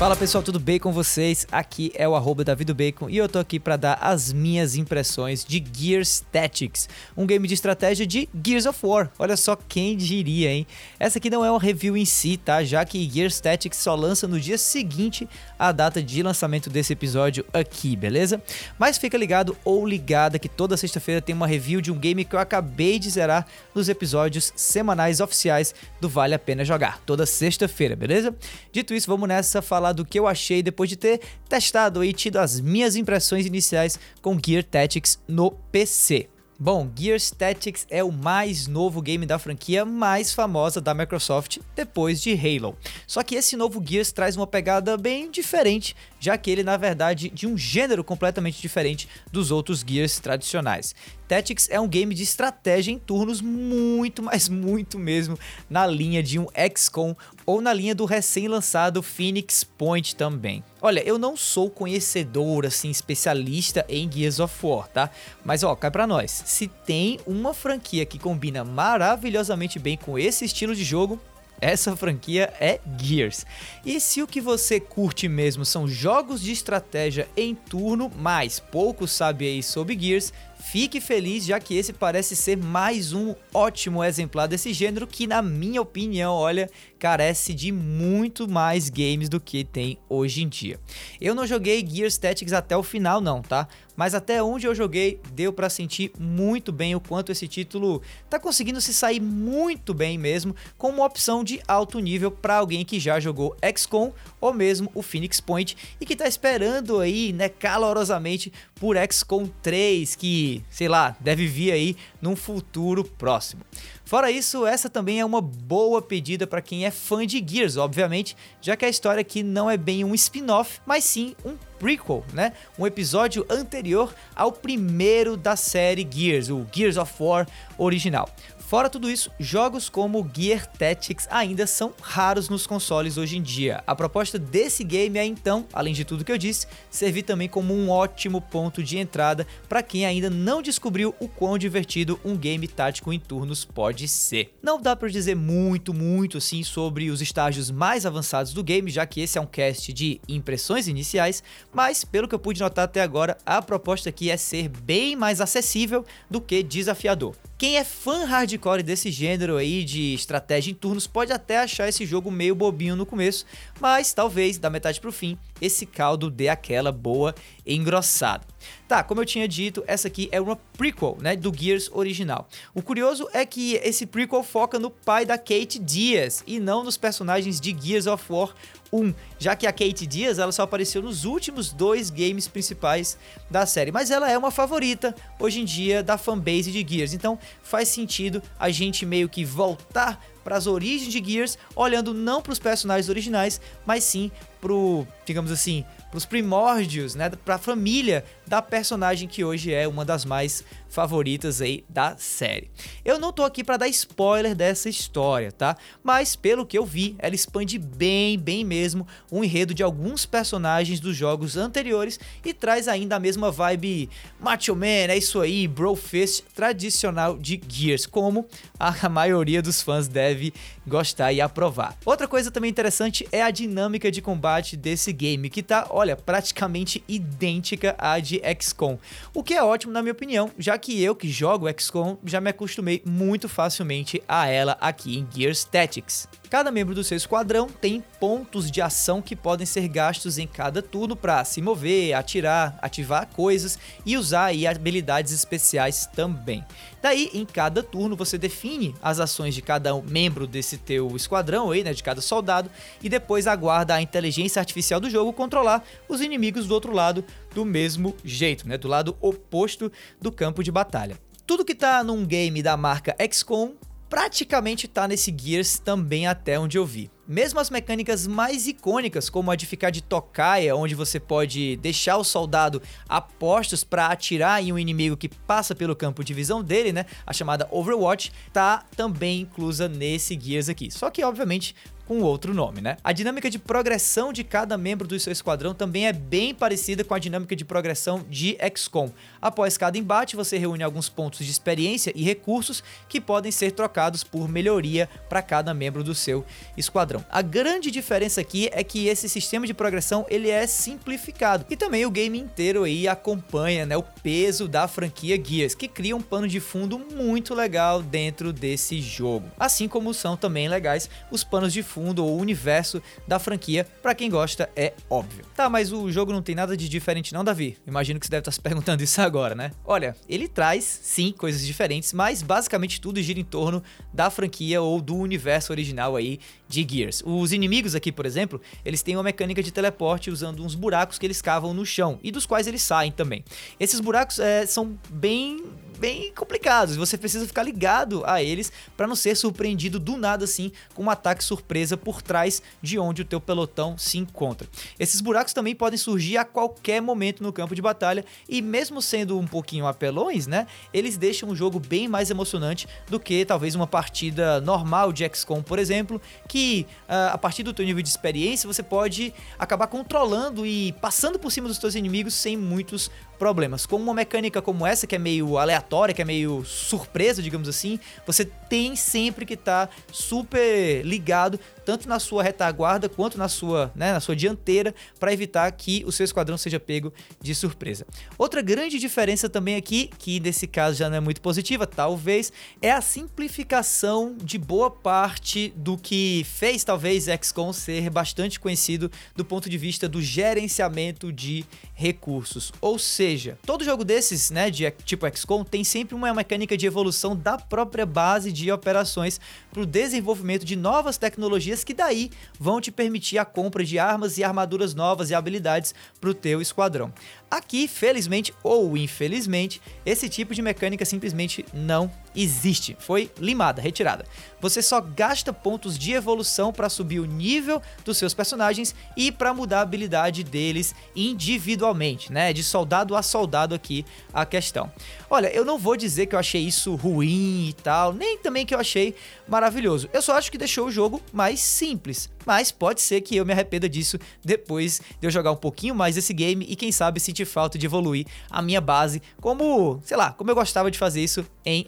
Fala pessoal, tudo bem com vocês? Aqui é o arroba Bacon e eu tô aqui para dar as minhas impressões de Gears Tactics, um game de estratégia de Gears of War. Olha só quem diria, hein? Essa aqui não é uma review em si, tá? Já que Gears Tactics só lança no dia seguinte à data de lançamento desse episódio aqui, beleza? Mas fica ligado ou ligada que toda sexta-feira tem uma review de um game que eu acabei de zerar nos episódios semanais oficiais do Vale a Pena Jogar, toda sexta-feira, beleza? Dito isso, vamos nessa falar falar do que eu achei depois de ter testado e tido as minhas impressões iniciais com Gear Tactics no PC. Bom, Gears Tactics é o mais novo game da franquia mais famosa da Microsoft depois de Halo. Só que esse novo Gears traz uma pegada bem diferente, já que ele na verdade de um gênero completamente diferente dos outros Gears tradicionais. Tactics é um game de estratégia em turnos muito, mas muito mesmo na linha de um XCOM ou na linha do recém-lançado Phoenix Point também. Olha, eu não sou conhecedor, assim, especialista em Gears of War, tá? Mas ó, cai pra nós. Se tem uma franquia que combina maravilhosamente bem com esse estilo de jogo, essa franquia é Gears. E se o que você curte mesmo são jogos de estratégia em turno, mas pouco sabe aí sobre Gears, Fique feliz, já que esse parece ser mais um ótimo exemplar desse gênero que, na minha opinião, olha, carece de muito mais games do que tem hoje em dia. Eu não joguei Gears Tactics até o final, não, tá? Mas até onde eu joguei, deu para sentir muito bem o quanto esse título tá conseguindo se sair muito bem mesmo, com uma opção de alto nível para alguém que já jogou XCOM ou mesmo o Phoenix Point e que tá esperando aí, né, calorosamente por XCOM 3, que sei lá, deve vir aí num futuro próximo. Fora isso, essa também é uma boa pedida para quem é fã de Gears, obviamente, já que a história aqui não é bem um spin-off, mas sim um prequel, né? Um episódio anterior ao primeiro da série Gears, o Gears of War original. Fora tudo isso, jogos como Gear Tactics ainda são raros nos consoles hoje em dia. A proposta desse game é então, além de tudo que eu disse, servir também como um ótimo ponto de entrada para quem ainda não descobriu o quão divertido um game tático em turnos pode ser. Não dá para dizer muito, muito assim sobre os estágios mais avançados do game, já que esse é um cast de impressões iniciais, mas pelo que eu pude notar até agora, a proposta aqui é ser bem mais acessível do que desafiador. Quem é fã hardcore desse gênero aí de estratégia em turnos pode até achar esse jogo meio bobinho no começo, mas talvez da metade pro fim esse caldo dê aquela boa engrossada. Tá, como eu tinha dito, essa aqui é uma prequel, né, do Gears original. O curioso é que esse prequel foca no pai da Kate Diaz e não nos personagens de Gears of War 1, já que a Kate Diaz ela só apareceu nos últimos dois games principais da série, mas ela é uma favorita hoje em dia da fanbase de Gears, então faz sentido a gente meio que voltar para as origens de Gears, olhando não para os personagens originais, mas sim pro, digamos assim, pros primórdios, né, pra família da personagem que hoje é uma das mais favoritas aí da série. Eu não tô aqui para dar spoiler dessa história, tá? Mas pelo que eu vi, ela expande bem, bem mesmo o enredo de alguns personagens dos jogos anteriores e traz ainda a mesma vibe Macho Man, é isso aí, Brofist tradicional de Gears, como a maioria dos fãs deve gostar e aprovar. Outra coisa também interessante é a dinâmica de combate desse game, que tá, olha, praticamente idêntica à de XCOM. O que é ótimo na minha opinião, já que eu que jogo XCOM já me acostumei muito facilmente a ela aqui em Gears Tactics. Cada membro do seu esquadrão tem pontos de ação que podem ser gastos em cada turno para se mover, atirar, ativar coisas e usar aí habilidades especiais também. Daí, em cada turno, você define as ações de cada membro desse teu esquadrão aí, né, de cada soldado, e depois aguarda a inteligência artificial do jogo controlar os inimigos do outro lado do mesmo jeito, né, do lado oposto do campo de batalha. Tudo que tá num game da marca XCOM praticamente tá nesse Gears também até onde eu vi. Mesmo as mecânicas mais icônicas, como a de ficar de tocaia, onde você pode deixar o soldado a postos para atirar em um inimigo que passa pelo campo de visão dele, né? A chamada Overwatch, tá também inclusa nesse Gears aqui. Só que, obviamente, com outro nome, né? A dinâmica de progressão de cada membro do seu esquadrão também é bem parecida com a dinâmica de progressão de XCOM. Após cada embate, você reúne alguns pontos de experiência e recursos que podem ser trocados por melhoria para cada membro do seu esquadrão. A grande diferença aqui é que esse sistema de progressão ele é simplificado e também o game inteiro aí acompanha né, o peso da franquia Gears, que cria um pano de fundo muito legal dentro desse jogo. Assim como são também legais os panos de fundo ou universo da franquia, para quem gosta é óbvio. Tá, mas o jogo não tem nada de diferente não, Davi? Imagino que você deve estar se perguntando isso agora, né? Olha, ele traz sim coisas diferentes, mas basicamente tudo gira em torno da franquia ou do universo original aí de Gears. Os inimigos aqui, por exemplo, eles têm uma mecânica de teleporte usando uns buracos que eles cavam no chão e dos quais eles saem também. Esses buracos é, são bem bem complicados. Você precisa ficar ligado a eles para não ser surpreendido do nada assim com um ataque surpresa por trás de onde o teu pelotão se encontra. Esses buracos também podem surgir a qualquer momento no campo de batalha e mesmo sendo um pouquinho apelões, né, eles deixam o jogo bem mais emocionante do que talvez uma partida normal de XCOM, por exemplo, que uh, a partir do teu nível de experiência você pode acabar controlando e passando por cima dos teus inimigos sem muitos problemas. Com uma mecânica como essa, que é meio aleatória, que é meio surpresa, digamos assim, você tem sempre que estar tá super ligado tanto na sua retaguarda quanto na sua, né, na sua dianteira, para evitar que o seu esquadrão seja pego de surpresa. Outra grande diferença também aqui, que nesse caso já não é muito positiva, talvez, é a simplificação de boa parte do que fez talvez XCOM ser bastante conhecido do ponto de vista do gerenciamento de recursos. Ou seja, todo jogo desses, né, de tipo XCOM, tem sempre uma mecânica de evolução da própria base de operações para o desenvolvimento de novas tecnologias que daí vão te permitir a compra de armas e armaduras novas e habilidades para o teu esquadrão. Aqui, felizmente ou infelizmente, esse tipo de mecânica simplesmente não existe. Foi limada, retirada. Você só gasta pontos de evolução para subir o nível dos seus personagens e para mudar a habilidade deles individualmente, né? De soldado a soldado aqui a questão. Olha, eu não vou dizer que eu achei isso ruim e tal, nem também que eu achei maravilhoso. Eu só acho que deixou o jogo mais simples. Mas pode ser que eu me arrependa disso depois de eu jogar um pouquinho mais desse game e quem sabe sentir falta de evoluir a minha base, como, sei lá, como eu gostava de fazer isso em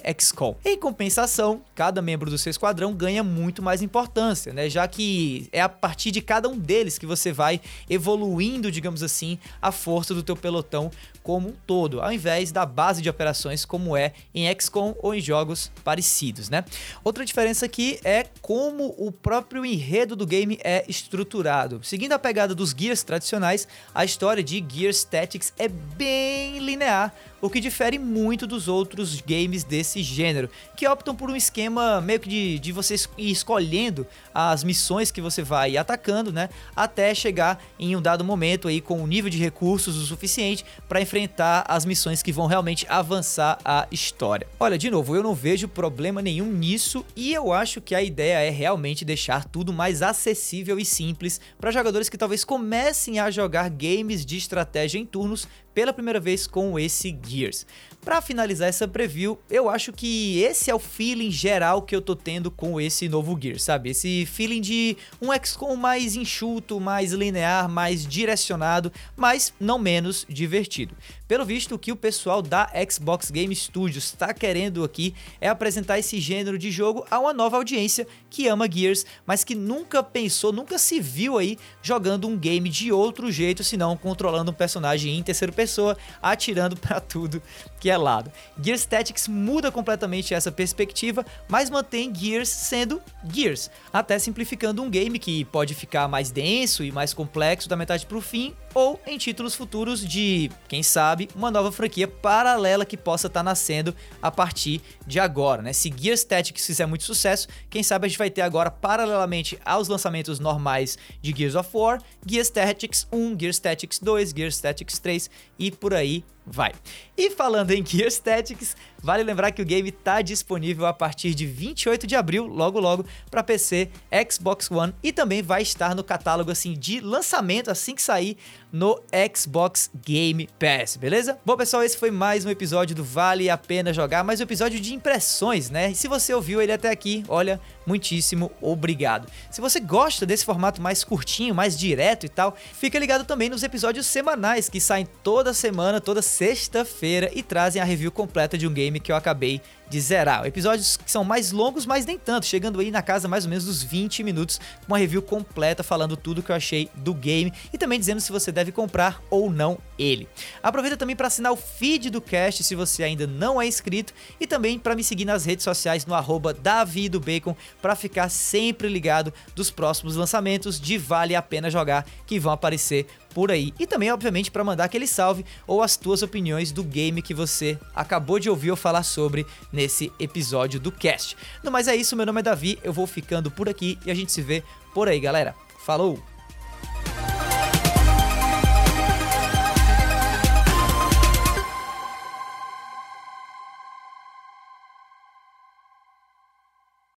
Em compensação, cada membro do seu esquadrão ganha muito mais importância, né? Já que é a partir de cada um deles que você vai evoluindo, digamos assim, a força do teu pelotão como um todo, ao invés da base de operações como é em XCOM ou em jogos parecidos, né? Outra diferença aqui é como o próprio enredo do game é estruturado. Seguindo a pegada dos Gears tradicionais, a história de Gears Tactics é bem linear, o que difere muito dos outros games desse gênero, que optam por um esquema meio que de, de você ir escolhendo as missões que você vai atacando, né, até chegar em um dado momento aí com um nível de recursos o suficiente para enfrentar as missões que vão realmente avançar a história. Olha, de novo, eu não vejo problema nenhum nisso e eu acho que a ideia é realmente deixar tudo mais acessível e simples para jogadores que talvez comecem a jogar games de estratégia em turnos pela primeira vez com esse Gears. Para finalizar essa preview, eu acho que esse é o feeling geral que eu tô tendo com esse novo Gears, sabe? Esse feeling de um XCOM mais enxuto, mais linear, mais direcionado, mas não menos divertido. Pelo visto, o que o pessoal da Xbox Game Studios está querendo aqui é apresentar esse gênero de jogo a uma nova audiência que ama Gears, mas que nunca pensou, nunca se viu aí jogando um game de outro jeito, senão controlando um personagem em terceira pessoa, atirando para tudo que é lado. Gears Tactics muda completamente essa perspectiva, mas mantém Gears sendo Gears, até simplificando um game que pode ficar mais denso e mais complexo da metade para o fim, ou em títulos futuros de, quem sabe, uma nova franquia paralela que possa estar tá nascendo a partir de agora, né? Se Gears Tactics fizer muito sucesso, quem sabe a gente vai ter agora, paralelamente aos lançamentos normais de Gears of War, Gears Tactics 1, Gears Tactics 2, Gears Tactics 3 e por aí vai. E falando em Gears Tactics, vale lembrar que o game está disponível a partir de 28 de abril, logo logo, para PC, Xbox One e também vai estar no catálogo assim de lançamento assim que sair no Xbox Game Pass, beleza? Bom, pessoal, esse foi mais um episódio do Vale a Pena Jogar, mais um episódio de impressões, né? E se você ouviu ele até aqui, olha, muitíssimo obrigado. Se você gosta desse formato mais curtinho, mais direto e tal, fica ligado também nos episódios semanais que saem toda semana, toda sexta-feira e trazem a review completa de um game que eu acabei de zerar. Episódios que são mais longos, mas nem tanto, chegando aí na casa mais ou menos dos 20 minutos, com uma review completa falando tudo que eu achei do game e também dizendo se você deve comprar ou não ele. Aproveita também para assinar o feed do cast se você ainda não é inscrito e também para me seguir nas redes sociais no arroba davidobacon para ficar sempre ligado dos próximos lançamentos de Vale a Pena Jogar que vão aparecer por aí. E também, obviamente, para mandar aquele salve ou as tuas opiniões do game que você acabou de ouvir eu falar sobre nesse episódio do cast. No mais é isso, meu nome é Davi, eu vou ficando por aqui e a gente se vê por aí, galera. Falou!